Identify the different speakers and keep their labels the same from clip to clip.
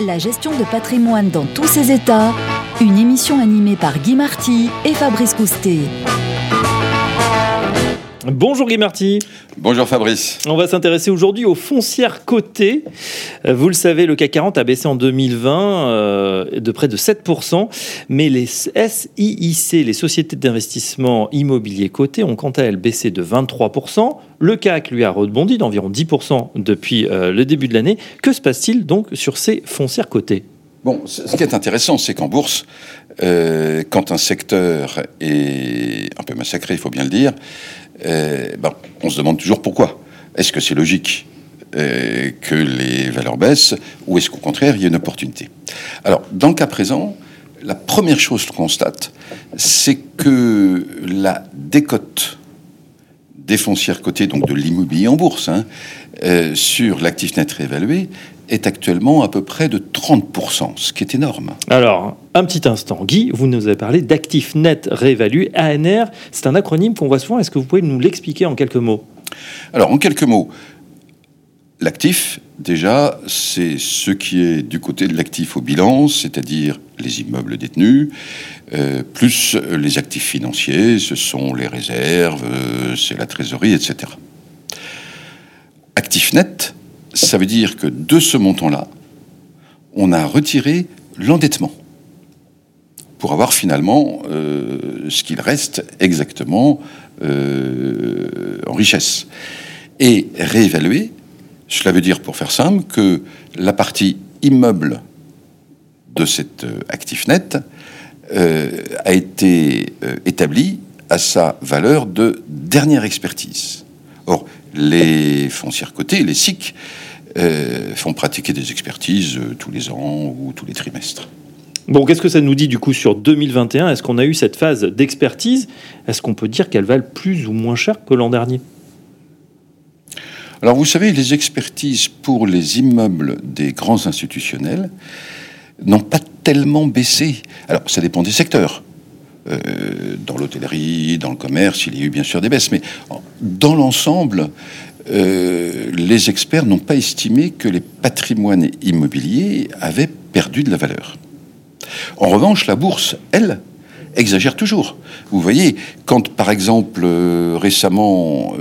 Speaker 1: La gestion de patrimoine dans tous ses états, une émission animée par Guy Marty et Fabrice Coustet.
Speaker 2: Bonjour Guy Marty.
Speaker 3: Bonjour Fabrice.
Speaker 2: On va s'intéresser aujourd'hui aux foncières cotées. Euh, vous le savez, le CAC 40 a baissé en 2020 euh, de près de 7%, mais les SIIC, les sociétés d'investissement immobilier cotées, ont quant à elles baissé de 23%. Le CAC, lui, a rebondi d'environ 10% depuis euh, le début de l'année. Que se passe-t-il donc sur ces foncières cotées?
Speaker 3: Bon, ce qui est intéressant, c'est qu'en bourse, quand un secteur est un peu massacré, il faut bien le dire, euh, ben, on se demande toujours pourquoi. Est-ce que c'est logique euh, que les valeurs baissent ou est-ce qu'au contraire, il y a une opportunité? Alors, dans le cas présent, la première chose qu'on constate, c'est que la décote des foncières cotées, donc de l'immobilier en bourse, hein, euh, sur l'actif net réévalué, est actuellement à peu près de 30%, ce qui est énorme.
Speaker 2: Alors, un petit instant. Guy, vous nous avez parlé d'actifs net réévalués, ANR. C'est un acronyme qu'on voit souvent. Est-ce que vous pouvez nous l'expliquer en quelques mots?
Speaker 3: Alors, en quelques mots, l'actif, déjà, c'est ce qui est du côté de l'actif au bilan, c'est-à-dire les immeubles détenus, euh, plus les actifs financiers, ce sont les réserves, euh, c'est la trésorerie, etc. Actif net, ça veut dire que de ce montant-là, on a retiré l'endettement pour avoir finalement euh, ce qu'il reste exactement euh, en richesse. Et réévaluer, cela veut dire, pour faire simple, que la partie immeuble de cet euh, actif net a été établie à sa valeur de dernière expertise. Or, les foncières cotées, les SIC, euh, font pratiquer des expertises euh, tous les ans ou tous les trimestres.
Speaker 2: Bon, qu'est-ce que ça nous dit du coup sur 2021 Est-ce qu'on a eu cette phase d'expertise? Est-ce qu'on peut dire qu'elles valent plus ou moins cher que l'an dernier?
Speaker 3: Alors vous savez, les expertises pour les immeubles des grands institutionnels n'ont pas tellement baissé. Alors ça dépend des secteurs. Euh, dans l'hôtellerie, dans le commerce, il y a eu bien sûr des baisses, mais dans l'ensemble, euh, les experts n'ont pas estimé que les patrimoines immobiliers avaient perdu de la valeur. En revanche, la bourse, elle, exagère toujours. Vous voyez, quand par exemple euh, récemment,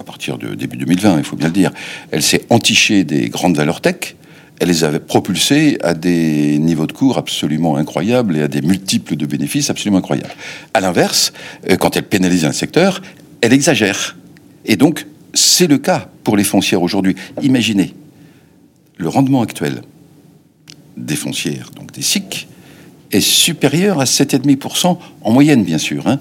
Speaker 3: à partir de début 2020, il faut bien le dire, elle s'est entichée des grandes valeurs tech, elle les avait propulsées à des niveaux de cours absolument incroyables et à des multiples de bénéfices absolument incroyables. À l'inverse, euh, quand elle pénalise un secteur, elle exagère. Et donc, c'est le cas pour les foncières aujourd'hui. Imaginez le rendement actuel des foncières, donc des SIC, est supérieur à 7,5% en moyenne, bien sûr. Hein.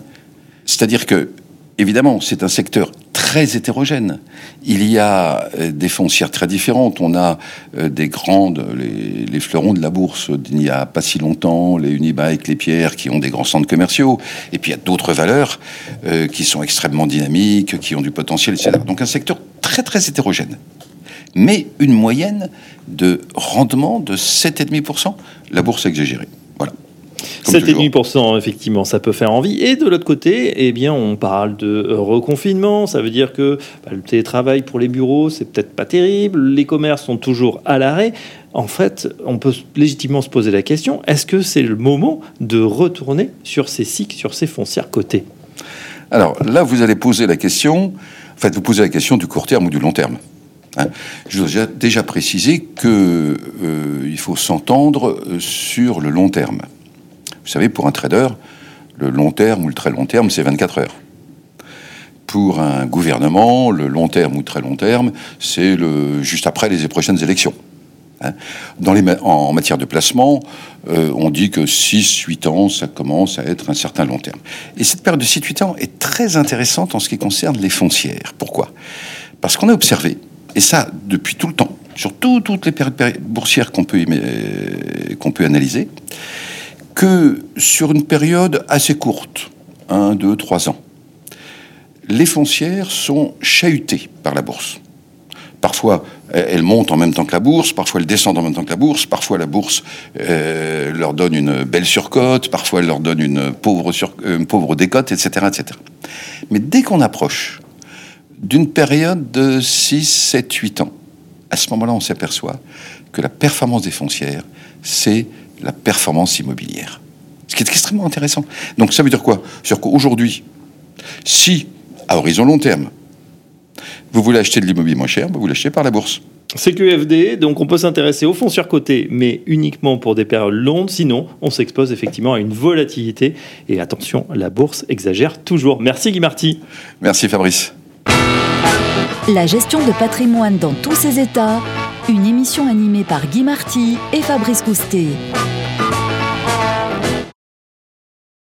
Speaker 3: C'est-à-dire que, évidemment, c'est un secteur très hétérogène. Il y a euh, des foncières très différentes. On a euh, des grandes, les, fleurons de la bourse d'il n'y a pas si longtemps, les Unibike, les pierres, qui ont des grands centres commerciaux. Et puis il y a d'autres valeurs euh, qui sont extrêmement dynamiques, qui ont du potentiel, etc. Donc un secteur très très hétérogène. Mais une moyenne de rendement de 7,5%, la bourse exagérée.
Speaker 2: 7,5%, effectivement, ça peut faire envie. Et de l'autre côté, eh bien, on parle de reconfinement. Ça veut dire que bah, le télétravail pour les bureaux, c'est peut-être pas terrible. Les commerces sont toujours à l'arrêt. En fait, on peut légitimement se poser la question est-ce que c'est le moment de retourner sur ces cycles, sur ces foncières cotées
Speaker 3: Alors là, vous allez poser la question. En fait, vous posez la question du court terme ou du long terme. Hein? Je vous ai déjà précisé qu'il euh, faut s'entendre sur le long terme. Vous savez, pour un trader, le long terme ou le très long terme, c'est 24 heures. Pour un gouvernement, le long terme ou très long terme, c'est le juste après les prochaines élections. Hein. Dans les, en, matière de placement, euh, on dit que 6-8 ans, ça commence à être un certain long terme. Et cette période de 6-8 ans est très intéressante en ce qui concerne les foncières. Pourquoi? Parce qu'on a observé, et ça depuis tout le temps, sur toutes les périodes boursières qu'on peut, qu'on peut analyser, que sur une période assez courte, 1, 2, 3 ans, les foncières sont chahutées par la bourse. Parfois, elles montent en même temps que la bourse, parfois elles descendent en même temps que la bourse, parfois la bourse euh, leur donne une belle surcote, parfois elle leur donne une pauvre, sur, une pauvre décote, etc., etc. Mais dès qu'on approche d'une période de 6, 7, 8 ans, à ce moment-là, on s'aperçoit que la performance des foncières, c'est la performance immobilière. Ce qui est extrêmement intéressant. Donc ça veut dire quoi? C'est-à-dire qu'aujourd'hui, si, à horizon long terme, vous voulez acheter de l'immobilier moins cher, vous l'achetez par la bourse.
Speaker 2: CQFD, donc on peut s'intéresser au fonds sur côté, mais uniquement pour des périodes longues. Sinon, on s'expose effectivement à une volatilité. Et attention, la bourse exagère toujours. Merci Guy Marty.
Speaker 3: Merci Fabrice.
Speaker 1: La gestion de patrimoine dans tous ses états, une émission animée par Guy Marty et Fabrice Coustet.